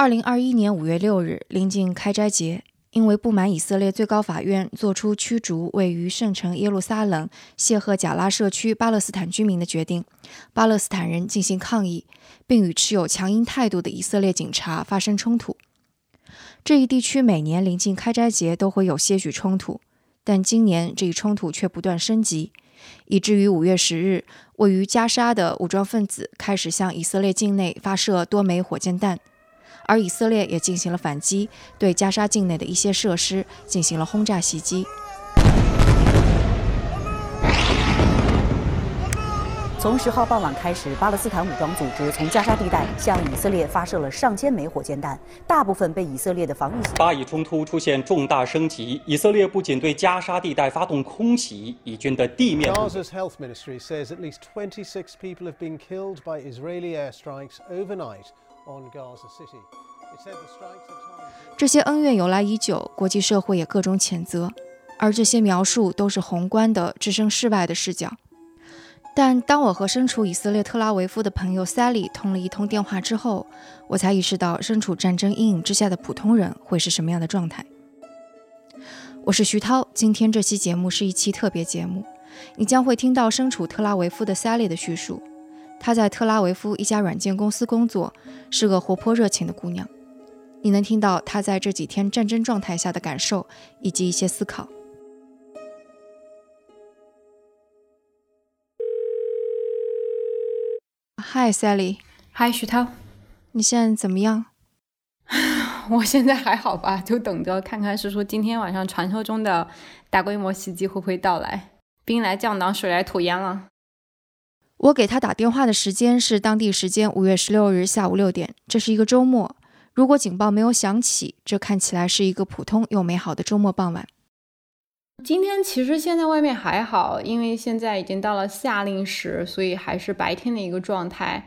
二零二一年五月六日，临近开斋节，因为不满以色列最高法院作出驱逐位于圣城耶路撒冷谢赫贾拉社区巴勒斯坦居民的决定，巴勒斯坦人进行抗议，并与持有强硬态度的以色列警察发生冲突。这一地区每年临近开斋节都会有些许冲突，但今年这一冲突却不断升级，以至于五月十日，位于加沙的武装分子开始向以色列境内发射多枚火箭弹。而以色列也进行了反击，对加沙境内的一些设施进行了轰炸袭击。从十号傍晚开始，巴勒斯坦武装组织从加沙地带向以色列发射了上千枚火箭弹，大部分被以色列的防御。巴以冲突出现重大升级，以色列不仅对加沙地带发动空袭，以军的地面。Gaza's health ministry says at least 26 people have been killed by Israeli airstrikes overnight. 这些恩怨由来已久，国际社会也各种谴责，而这些描述都是宏观的、置身事外的视角。但当我和身处以色列特拉维夫的朋友 Sally 通了一通电话之后，我才意识到身处战争阴影之下的普通人会是什么样的状态。我是徐涛，今天这期节目是一期特别节目，你将会听到身处特拉维夫的 Sally 的叙述。她在特拉维夫一家软件公司工作，是个活泼热情的姑娘。你能听到她在这几天战争状态下的感受以及一些思考。嗨，Sally。嗨，徐涛。你现在怎么样？我现在还好吧，就等着看看是说今天晚上传说中的大规模袭击会不会到来。兵来将挡，水来土掩了。我给他打电话的时间是当地时间五月十六日下午六点，这是一个周末。如果警报没有响起，这看起来是一个普通又美好的周末傍晚。今天其实现在外面还好，因为现在已经到了夏令时，所以还是白天的一个状态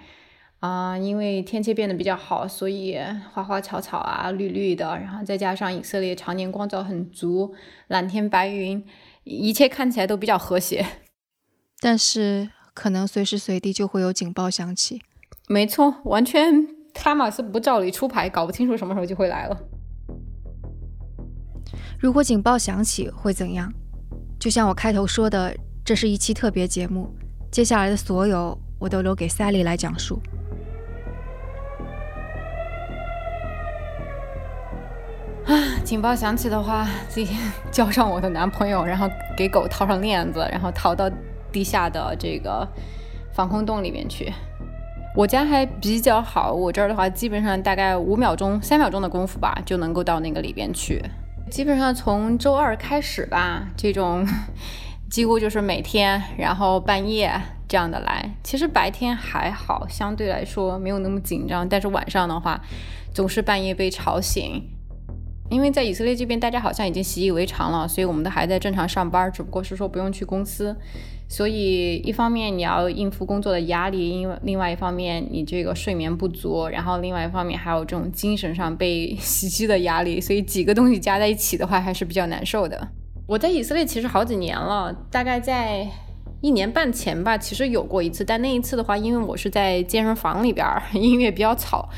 啊。因为天气变得比较好，所以花花草草啊，绿绿的，然后再加上以色列常年光照很足，蓝天白云，一切看起来都比较和谐。但是可能随时随地就会有警报响起。没错，完全哈马斯不照理出牌，搞不清楚什么时候就会来了。如果警报响起会怎样？就像我开头说的，这是一期特别节目，接下来的所有我都留给 Sally 来讲述。啊，警报响起的话，自己 叫上我的男朋友，然后给狗套上链子，然后逃到地下的这个防空洞里面去。我家还比较好，我这儿的话，基本上大概五秒钟、三秒钟的功夫吧，就能够到那个里边去。基本上从周二开始吧，这种 几乎就是每天，然后半夜这样的来。其实白天还好，相对来说没有那么紧张，但是晚上的话，总是半夜被吵醒。因为在以色列这边，大家好像已经习以为常了，所以我们都还在正常上班，只不过是说不用去公司。所以一方面你要应付工作的压力，因为另外一方面你这个睡眠不足，然后另外一方面还有这种精神上被 袭击的压力，所以几个东西加在一起的话还是比较难受的。我在以色列其实好几年了，大概在一年半前吧，其实有过一次，但那一次的话，因为我是在健身房里边，音乐比较吵。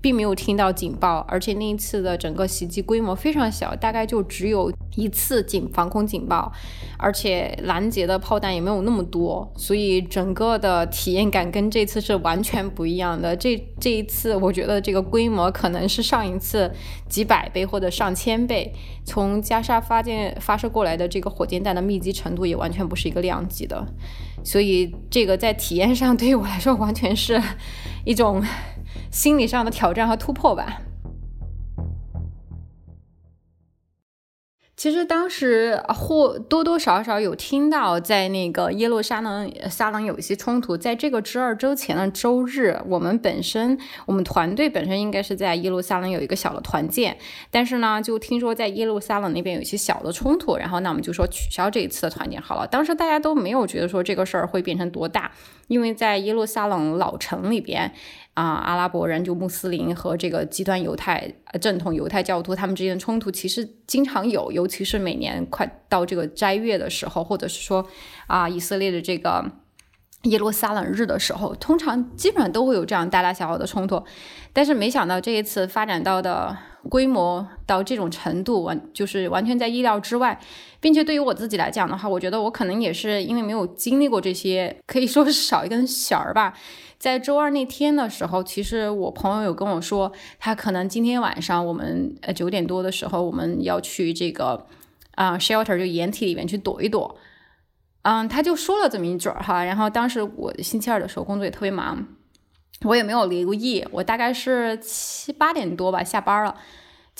并没有听到警报，而且那一次的整个袭击规模非常小，大概就只有一次警防空警报，而且拦截的炮弹也没有那么多，所以整个的体验感跟这次是完全不一样的。这这一次，我觉得这个规模可能是上一次几百倍或者上千倍。从加沙发箭发射过来的这个火箭弹的密集程度也完全不是一个量级的，所以这个在体验上对于我来说完全是一种。心理上的挑战和突破吧。其实当时或多多少少有听到，在那个耶路撒冷撒冷有一些冲突。在这个周二周前的周日，我们本身我们团队本身应该是在耶路撒冷有一个小的团建，但是呢，就听说在耶路撒冷那边有一些小的冲突，然后那我们就说取消这一次的团建好了。当时大家都没有觉得说这个事儿会变成多大，因为在耶路撒冷老城里边。啊，阿拉伯人就穆斯林和这个极端犹太正统犹太教徒他们之间的冲突其实经常有，尤其是每年快到这个斋月的时候，或者是说啊以色列的这个耶路撒冷日的时候，通常基本上都会有这样大大小小的冲突，但是没想到这一次发展到的规模到这种程度，完就是完全在意料之外，并且对于我自己来讲的话，我觉得我可能也是因为没有经历过这些，可以说是少一根弦儿吧。在周二那天的时候，其实我朋友有跟我说，他可能今天晚上我们呃九点多的时候，我们要去这个啊 shelter 就掩体里面去躲一躲。嗯，他就说了这么一嘴儿哈，然后当时我星期二的时候工作也特别忙，我也没有留意，我大概是七八点多吧下班了，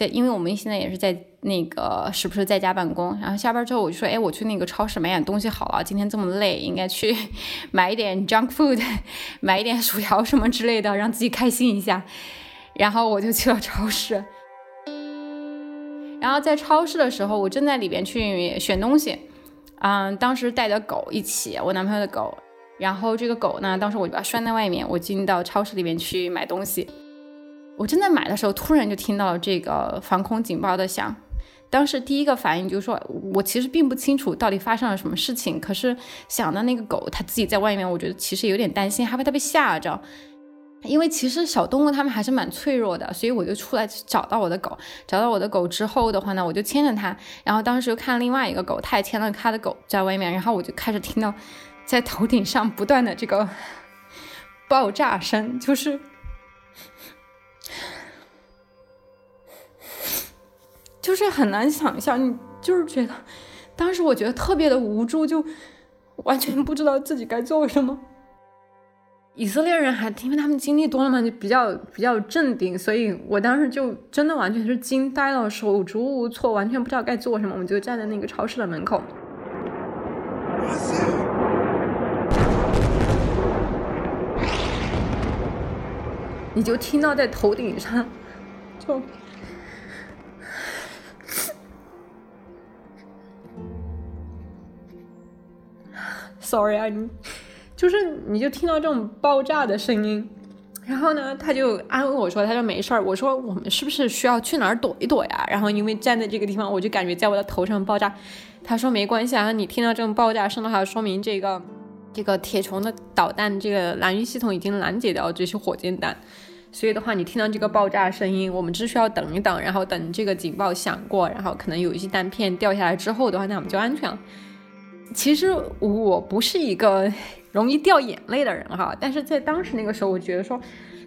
在因为我们现在也是在那个时不时在家办公，然后下班之后我就说，哎，我去那个超市买点东西好了，今天这么累，应该去 买一点 junk food，买一点薯条什么之类的，让自己开心一下，然后我就去了超市，然后在超市的时候，我正在里边去选东西。嗯，当时带着狗一起，我男朋友的狗，然后这个狗呢，当时我就把它拴在外面，我进到超市里面去买东西。我正在买的时候，突然就听到了这个防空警报的响。当时第一个反应就是说，我其实并不清楚到底发生了什么事情，可是想到那个狗它自己在外面，我觉得其实有点担心，害怕它被吓着。因为其实小动物它们还是蛮脆弱的，所以我就出来去找到我的狗。找到我的狗之后的话呢，我就牵着它。然后当时又看另外一个狗，它也牵了它的狗在外面。然后我就开始听到在头顶上不断的这个 爆炸声，就是就是很难想象，你就是觉得当时我觉得特别的无助，就完全不知道自己该做什么。以色列人还因为他们经历多了嘛，就比较比较镇定，所以我当时就真的完全是惊呆了，手足无措，完全不知道该做什么。我们就站在那个超市的门口，你就听到在头顶上，就，sorry 啊你。就是你就听到这种爆炸的声音，然后呢，他就安慰我说，他说没事儿。我说我们是不是需要去哪儿躲一躲呀？然后因为站在这个地方，我就感觉在我的头上爆炸。他说没关系啊，你听到这种爆炸声的话，说明这个这个铁穹的导弹这个拦截系统已经拦截掉这些火箭弹，所以的话，你听到这个爆炸声音，我们只需要等一等，然后等这个警报响过，然后可能有一些弹片掉下来之后的话，那我们就安全了。其实我不是一个。容易掉眼泪的人哈，但是在当时那个时候，我觉得说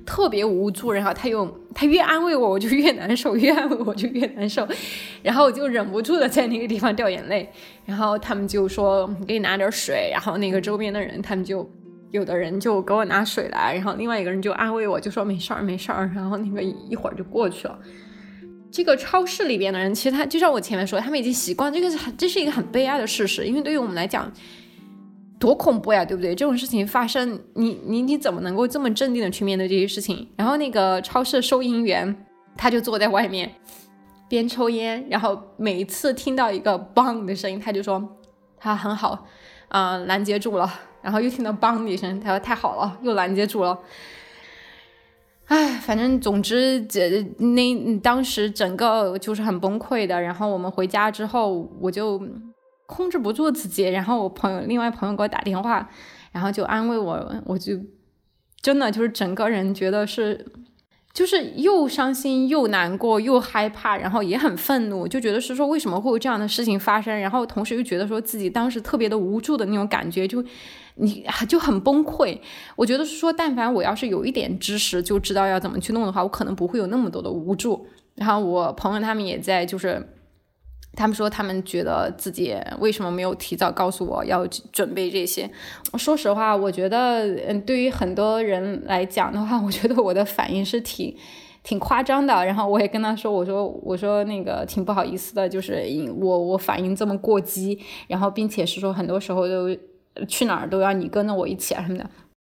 特别无助，然后他又他越安慰我，我就越难受，越安慰我就越难受，然后我就忍不住的在那个地方掉眼泪。然后他们就说给你拿点水，然后那个周边的人他们就有的人就给我拿水来，然后另外一个人就安慰我，就说没事儿没事儿，然后那个一会儿就过去了。这个超市里边的人，其实他就像我前面说，他们已经习惯这个是这是一个很悲哀的事实，因为对于我们来讲。多恐怖呀，对不对？这种事情发生，你你你怎么能够这么镇定的去面对这些事情？然后那个超市收银员，他就坐在外面边抽烟，然后每一次听到一个 bang 的声音，他就说他很好，啊，拦截住了。然后又听到 bang 一声，他说太好了，又拦截住了。唉，反正总之这那当时整个就是很崩溃的。然后我们回家之后，我就。控制不住自己，然后我朋友另外朋友给我打电话，然后就安慰我，我就真的就是整个人觉得是，就是又伤心又难过又害怕，然后也很愤怒，就觉得是说为什么会有这样的事情发生，然后同时又觉得说自己当时特别的无助的那种感觉，就你就很崩溃。我觉得说，但凡我要是有一点知识，就知道要怎么去弄的话，我可能不会有那么多的无助。然后我朋友他们也在就是。他们说，他们觉得自己为什么没有提早告诉我要准备这些？说实话，我觉得，嗯，对于很多人来讲的话，我觉得我的反应是挺挺夸张的。然后我也跟他说，我说，我说那个挺不好意思的，就是我我反应这么过激，然后并且是说很多时候都去哪儿都要你跟着我一起啊什么的。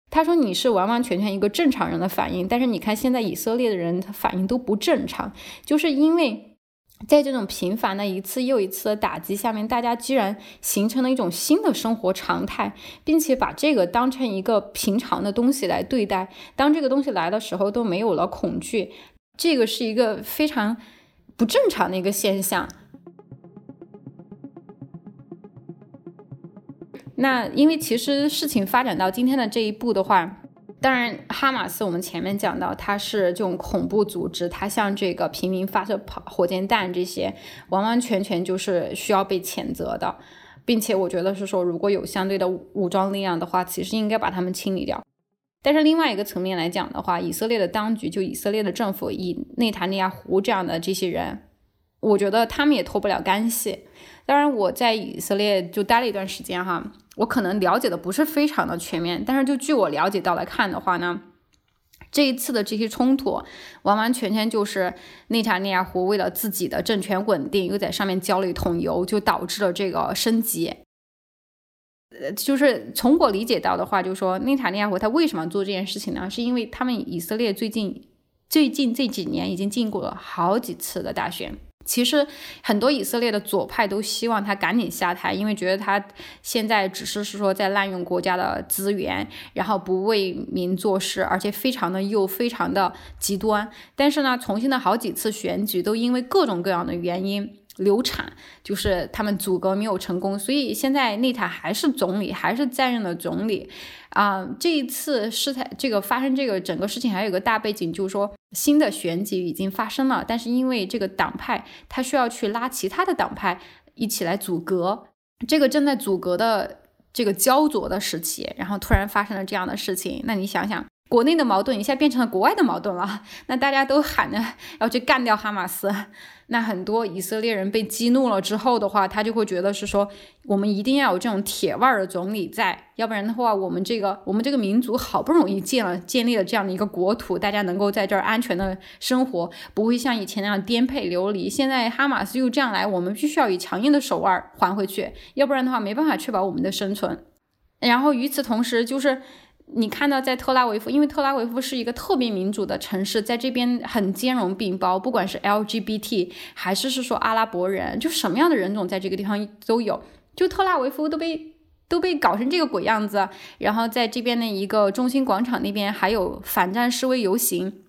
他说你是完完全全一个正常人的反应，但是你看现在以色列的人他反应都不正常，就是因为。在这种频繁的一次又一次的打击下面，大家居然形成了一种新的生活常态，并且把这个当成一个平常的东西来对待。当这个东西来的时候，都没有了恐惧，这个是一个非常不正常的一个现象。那因为其实事情发展到今天的这一步的话，当然哈马斯我们前面讲到它是这种恐怖组织，它向这个平民发射炮火箭弹这些，完完全全就是需要被谴责的，并且我觉得是说如果有相对的武装力量的话，其实应该把他们清理掉。但是另外一个层面来讲的话，以色列的当局就以色列的政府以内塔尼亚胡这样的这些人，我觉得他们也脱不了干系。当然我在以色列就待了一段时间哈。我可能了解的不是非常的全面，但是就据我了解到来看的话呢，这一次的这些冲突完完全全就是内塔尼亚胡为了自己的政权稳定，又在上面浇了一桶油，就导致了这个升级。呃，就是从我理解到的话，就是说内塔尼亚胡他为什么做这件事情呢？是因为他们以色列最近最近这几年已经经过了好几次的大选。其实很多以色列的左派都希望他赶紧下台，因为觉得他现在只是是说在滥用国家的资源，然后不为民做事，而且非常的又非常的极端。但是呢，重新的好几次选举都因为各种各样的原因。流产就是他们阻隔没有成功，所以现在内塔还是总理，还是在任的总理啊。这一次事态这个发生这个整个事情还有个大背景，就是说新的选举已经发生了，但是因为这个党派他需要去拉其他的党派一起来阻隔，这个正在阻隔的这个焦灼的时期，然后突然发生了这样的事情，那你想想。国内的矛盾一下变成了国外的矛盾了，那大家都喊着要去干掉哈马斯，那很多以色列人被激怒了之后的话，他就会觉得是说，我们一定要有这种铁腕的总理在，要不然的话，我们这个我们这个民族好不容易建了建立了这样的一个国土，大家能够在这儿安全的生活，不会像以前那样颠沛流离。现在哈马斯又这样来，我们必须要以强硬的手腕还回去，要不然的话，没办法确保我们的生存。然后与此同时，就是。你看到在特拉维夫，因为特拉维夫是一个特别民主的城市，在这边很兼容并包，不管是 LGBT 还是是说阿拉伯人，就什么样的人种在这个地方都有。就特拉维夫都被都被搞成这个鬼样子，然后在这边的一个中心广场那边还有反战示威游行。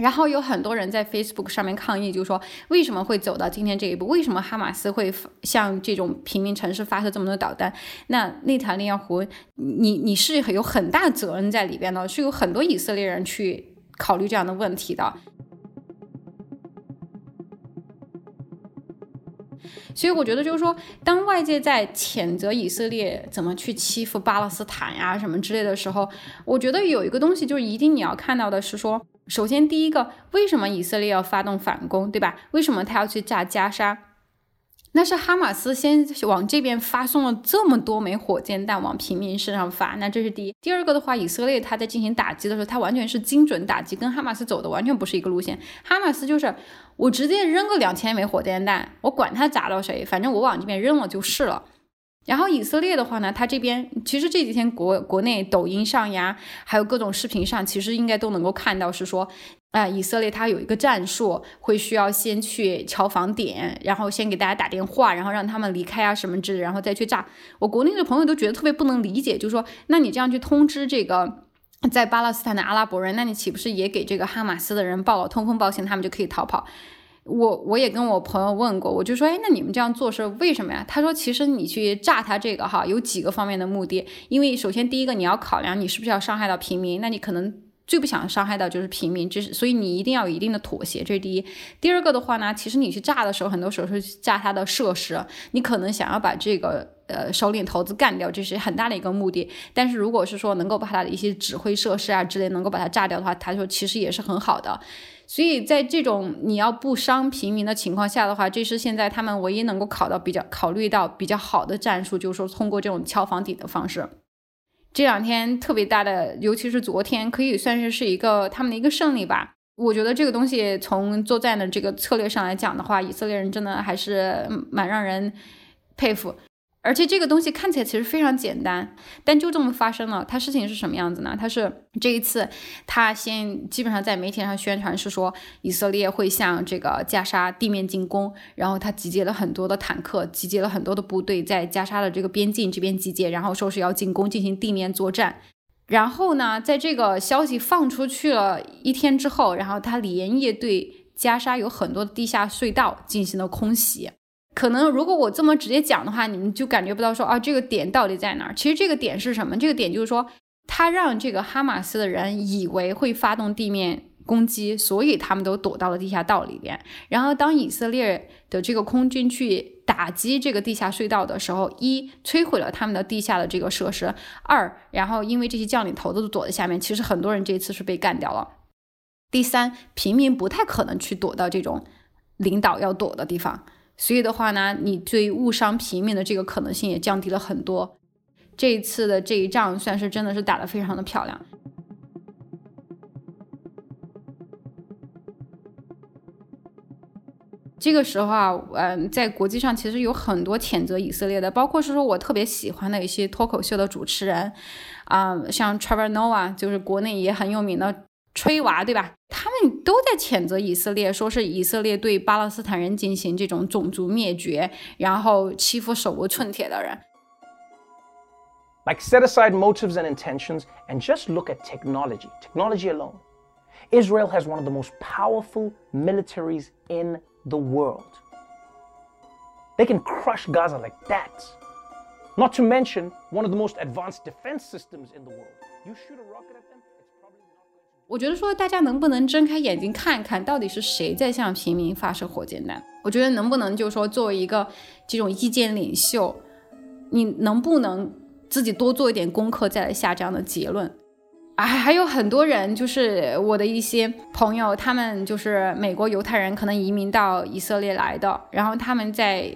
然后有很多人在 Facebook 上面抗议，就说为什么会走到今天这一步？为什么哈马斯会向这种平民城市发射这么多导弹？那内塔尼亚胡，你你是有很大责任在里边的，是有很多以色列人去考虑这样的问题的。所以我觉得就是说，当外界在谴责以色列怎么去欺负巴勒斯坦呀什么之类的时候，我觉得有一个东西就是一定你要看到的是说。首先，第一个，为什么以色列要发动反攻，对吧？为什么他要去炸加沙？那是哈马斯先往这边发送了这么多枚火箭弹往平民身上发，那这是第一。第二个的话，以色列他在进行打击的时候，他完全是精准打击，跟哈马斯走的完全不是一个路线。哈马斯就是我直接扔个两千枚火箭弹，我管他砸到谁，反正我往这边扔了就是了。然后以色列的话呢，它这边其实这几天国国内抖音上呀，还有各种视频上，其实应该都能够看到，是说，啊，以色列他有一个战术，会需要先去敲房点，然后先给大家打电话，然后让他们离开啊什么之类，然后再去炸。我国内的朋友都觉得特别不能理解，就是说，那你这样去通知这个 在巴勒斯坦的阿拉伯人，那你岂不是也给这个哈马斯的人报了通风报信，他们就可以逃跑？我我也跟我朋友问过，我就说，哎，那你们这样做是为什么呀？他说，其实你去炸他这个哈，有几个方面的目的。因为首先第一个，你要考量你是不是要伤害到平民，那你可能最不想伤害到就是平民，这是所以你一定要有一定的妥协，这是第一。第二个的话呢，其实你去炸的时候，很多时候是炸他的设施，你可能想要把这个呃首领头子干掉，这是很大的一个目的。但是如果是说能够把他的一些指挥设施啊之类能够把它炸掉的话，他说其实也是很好的。所以在这种你要不伤平民的情况下的话，这是现在他们唯一能够考到比较考虑到比较好的战术，就是说通过这种敲房顶的方式。这两天特别大的，尤其是昨天，可以算是是一个他们的一个胜利吧。我觉得这个东西从作战的这个策略上来讲的话，以色列人真的还是蛮让人佩服。而且这个东西看起来其实非常简单，但就这么发生了。它事情是什么样子呢？它是这一次，他先基本上在媒体上宣传是说以色列会向这个加沙地面进攻，然后他集结了很多的坦克，集结了很多的部队在加沙的这个边境这边集结，然后说是要进攻进行地面作战。然后呢，在这个消息放出去了一天之后，然后他连夜对加沙有很多的地下隧道进行了空袭。可能如果我这么直接讲的话，你们就感觉不到说啊，这个点到底在哪儿？其实这个点是什么？这个点就是说，他让这个哈马斯的人以为会发动地面攻击，所以他们都躲到了地下道里边。然后当以色列的这个空军去打击这个地下隧道的时候，一摧毁了他们的地下的这个设施；二，然后因为这些将领头子都躲在下面，其实很多人这次是被干掉了。第三，平民不太可能去躲到这种领导要躲的地方。所以的话呢，你对误伤平民的这个可能性也降低了很多。这一次的这一仗算是真的是打得非常的漂亮。这个时候啊，嗯，在国际上其实有很多谴责以色列的，包括是说我特别喜欢的一些脱口秀的主持人，啊，像 Trevor Noah，就是国内也很有名的。吹娃对吧？他们都在谴责以色列，说是以色列对巴勒斯坦人进行这种种族灭绝，然后欺负手无寸铁的人。Like set aside motives and intentions and just look at technology. Technology alone. Israel has one of the most powerful militaries in the world. They can crush Gaza like that. Not to mention one of the most advanced defense systems in the world. You shoot a rocket at them. 我觉得说大家能不能睁开眼睛看看到底是谁在向平民发射火箭弹？我觉得能不能就说作为一个这种意见领袖，你能不能自己多做一点功课再来下这样的结论？啊，还有很多人就是我的一些朋友，他们就是美国犹太人，可能移民到以色列来的，然后他们在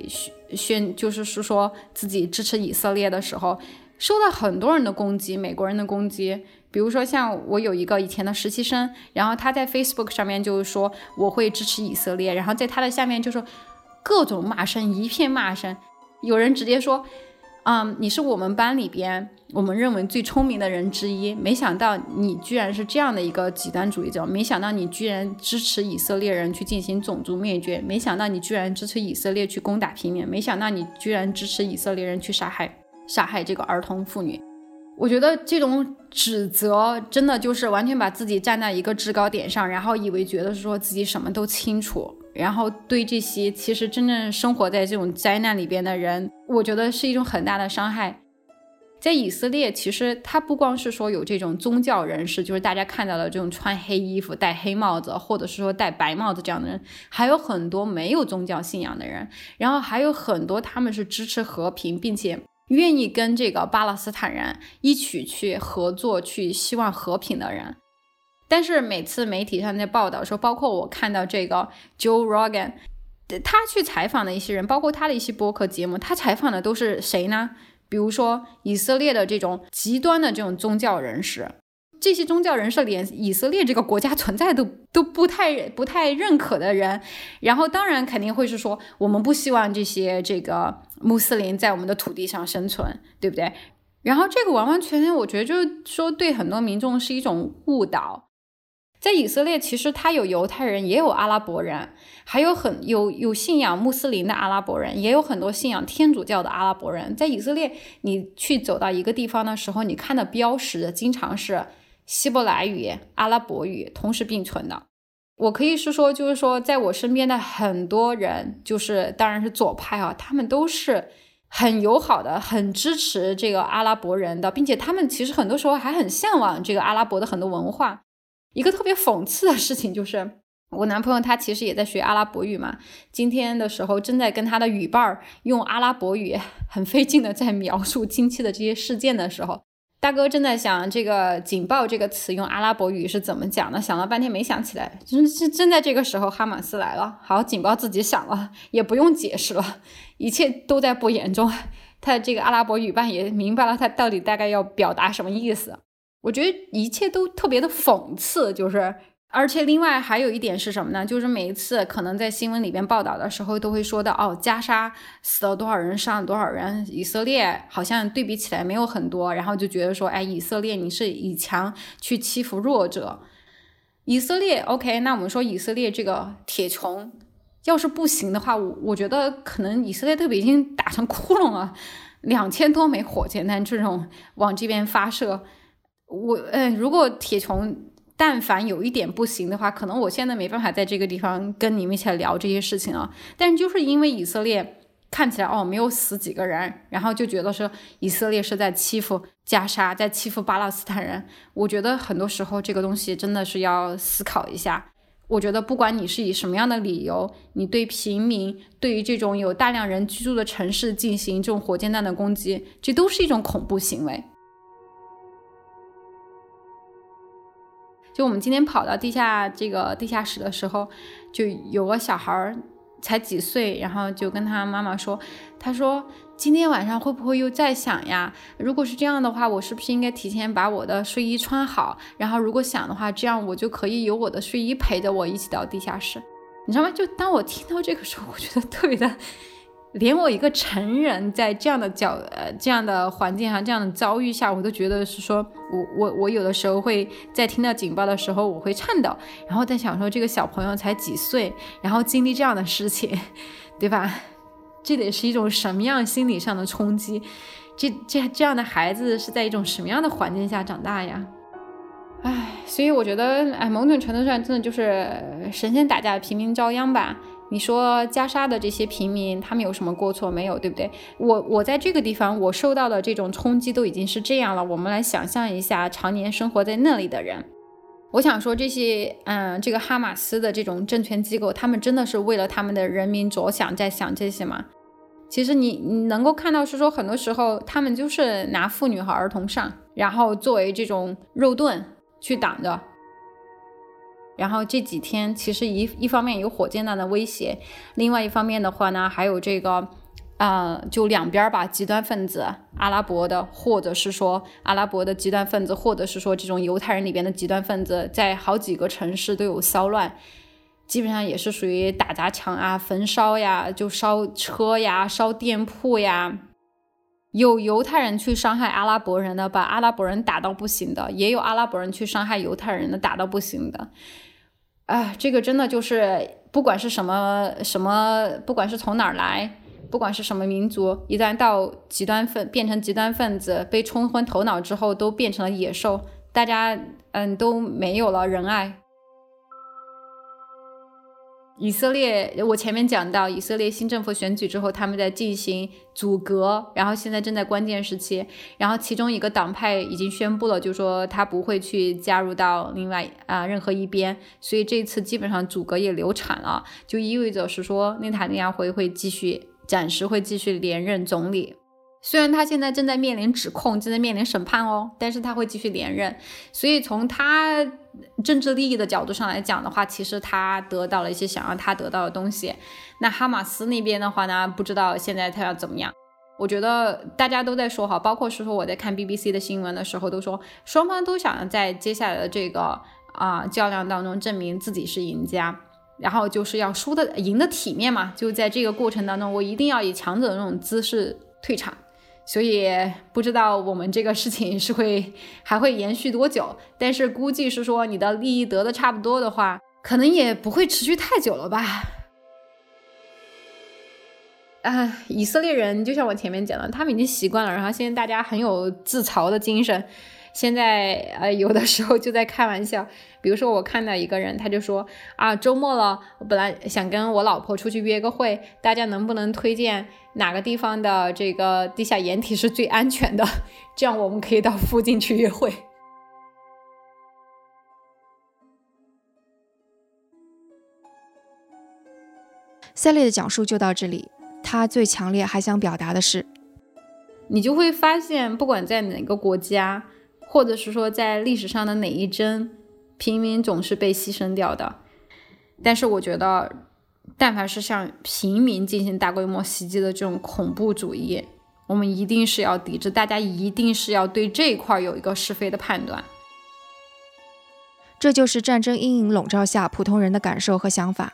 宣就是是说自己支持以色列的时候，受到很多人的攻击，美国人的攻击。比如说，像我有一个以前的实习生，然后他在 Facebook 上面就是说我会支持以色列，然后在他的下面就是各种骂声，一片骂声。有人直接说，嗯，你是我们班里边我们认为最聪明的人之一，没想到你居然是这样的一个极端主义者，没想到你居然支持以色列人去进行种族灭绝，没想到你居然支持以色列去攻打平民，没想到你居然支持以色列人去杀害杀害这个儿童妇女。我觉得这种指责真的就是完全把自己站在一个制高点上，然后以为觉得说自己什么都清楚，然后对这些其实真正生活在这种灾难里边的人，我觉得是一种很大的伤害。在以色列，其实他不光是说有这种宗教人士，就是大家看到的这种穿黑衣服、戴黑帽子，或者是说戴白帽子这样的人，还有很多没有宗教信仰的人，然后还有很多他们是支持和平，并且。愿意跟这个巴勒斯坦人一起去合作，去希望和平的人，但是每次媒体上在报道说，包括我看到这个 Joe Rogan，他去采访的一些人，包括他的一些播客节目，他采访的都是谁呢？比如说以色列的这种极端的这种宗教人士。这些宗教人士连以色列这个国家存在都都不太不太认可的人，然后当然肯定会是说，我们不希望这些这个穆斯林在我们的土地上生存，对不对？然后这个完完全全，我觉得就是说对很多民众是一种误导。在以色列，其实他有犹太人，也有阿拉伯人，还有很有有信仰穆斯林的阿拉伯人，也有很多信仰天主教的阿拉伯人。在以色列，你去走到一个地方的时候，你看的标识经常是。希伯来语、阿拉伯语同时并存的，我可以是说，就是说，在我身边的很多人，就是当然是左派啊，他们都是很友好的，很支持这个阿拉伯人的，并且他们其实很多时候还很向往这个阿拉伯的很多文化。一个特别讽刺的事情就是，我男朋友他其实也在学阿拉伯语嘛，今天的时候正在跟他的语伴儿用阿拉伯语很费劲的在描述近期的这些事件的时候。大哥正在想这个“警报”这个词用阿拉伯语是怎么讲的，想了半天没想起来。正正正在这个时候，哈马斯来了。好，警报自己响了，也不用解释了，一切都在不言中。他这个阿拉伯语伴也明白了，他到底大概要表达什么意思。我觉得一切都特别的讽刺，就是。而且另外还有一点是什么呢？就是每一次可能在新闻里边报道的时候，都会说到哦，加沙死了多少人，伤了多少人，以色列好像对比起来没有很多，然后就觉得说，哎，以色列你是以强去欺负弱者。以色列 OK，那我们说以色列这个铁穹要是不行的话，我我觉得可能以色列特别已经打成窟窿了，两千多枚火箭弹这种往这边发射，我嗯，如果铁穹。但凡有一点不行的话，可能我现在没办法在这个地方跟你们一起来聊这些事情啊。但就是因为以色列看起来哦没有死几个人，然后就觉得说以色列是在欺负加沙，在欺负巴勒斯坦人。我觉得很多时候这个东西真的是要思考一下。我觉得不管你是以什么样的理由，你对平民，对于这种有大量人居住的城市进行这种火箭弹的攻击，这都是一种恐怖行为。就我们今天跑到地下这个地下室的时候，就有个小孩儿。才几岁，然后就跟他妈妈说：“他说今天晚上会不会又再响呀？如果是这样的话，我是不是应该提前把我的睡衣穿好？然后如果响的话，这样我就可以有我的睡衣陪着我一起到地下室，你知道吗？就当我听到这个时候，我觉得特别的。”连我一个成人在这样的角呃这样的环境下这样的遭遇下，我都觉得是说我我我有的时候会在听到警报的时候我会颤抖，然后在想说这个小朋友才几岁，然后经历这样的事情，对吧？这得是一种什么样心理上的冲击？这这这样的孩子是在一种什么样的环境下长大呀？唉，所以我觉得哎，某种程度上真的就是神仙打架，平民遭殃吧。你说加沙的这些平民，他们有什么过错没有？对不对？我我在这个地方，我受到的这种冲击都已经是这样了。我们来想象一下，常年生活在那里的人，我想说这些，嗯，这个哈马斯的这种政权机构，他们真的是为了他们的人民着想，在想这些吗？其实你你能够看到，是说很多时候他们就是拿妇女和儿童上，然后作为这种肉盾去挡着。然后这几天其实一一方面有火箭弹的威胁，另外一方面的话呢，还有这个，呃，就两边吧，极端分子，阿拉伯的，或者是说阿拉伯的极端分子，或者是说这种犹太人里边的极端分子，在好几个城市都有骚乱，基本上也是属于打砸抢啊、焚烧呀，就烧车呀、烧店铺呀，有犹太人去伤害阿拉伯人的，把阿拉伯人打到不行的，也有阿拉伯人去伤害犹太人的，打到不行的。啊，这个真的就是，不管是什么什么，不管是从哪儿来，不管是什么民族，一旦到极端分变成极端分子，被冲昏头脑之后，都变成了野兽，大家嗯都没有了仁爱。以色列，我前面讲到以色列新政府选举之后，他们在进行阻隔，然后现在正在关键时期，然后其中一个党派已经宣布了，就说他不会去加入到另外啊任何一边，所以这次基本上阻隔也流产了，就意味着是说内塔尼亚胡会继续，暂时会继续连任总理。虽然他现在正在面临指控，正在面临审判哦，但是他会继续连任。所以从他政治利益的角度上来讲的话，其实他得到了一些想要他得到的东西。那哈马斯那边的话呢，不知道现在他要怎么样。我觉得大家都在说哈，包括是说我在看 BBC 的新闻的时候，都说双方都想在接下来的这个啊较量当中证明自己是赢家，然后就是要输的赢的体面嘛。就在这个过程当中，我一定要以强者的那种姿势退场。所以不知道我们这个事情是会还会延续多久，但是估计是说你的利益得的差不多的话，可能也不会持续太久了吧。啊，以色列人就像我前面讲的，他们已经习惯了，然后现在大家很有自嘲的精神。现在呃，有的时候就在开玩笑，比如说我看到一个人，他就说啊，周末了，我本来想跟我老婆出去约个会，大家能不能推荐哪个地方的这个地下掩体是最安全的？这样我们可以到附近去约会。赛利的讲述就到这里，他最强烈还想表达的是，你就会发现，不管在哪个国家。或者是说，在历史上的哪一帧，平民总是被牺牲掉的。但是我觉得，但凡是向平民进行大规模袭击的这种恐怖主义，我们一定是要抵制。大家一定是要对这一块有一个是非的判断。这就是战争阴影笼罩下普通人的感受和想法。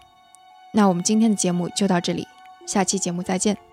那我们今天的节目就到这里，下期节目再见。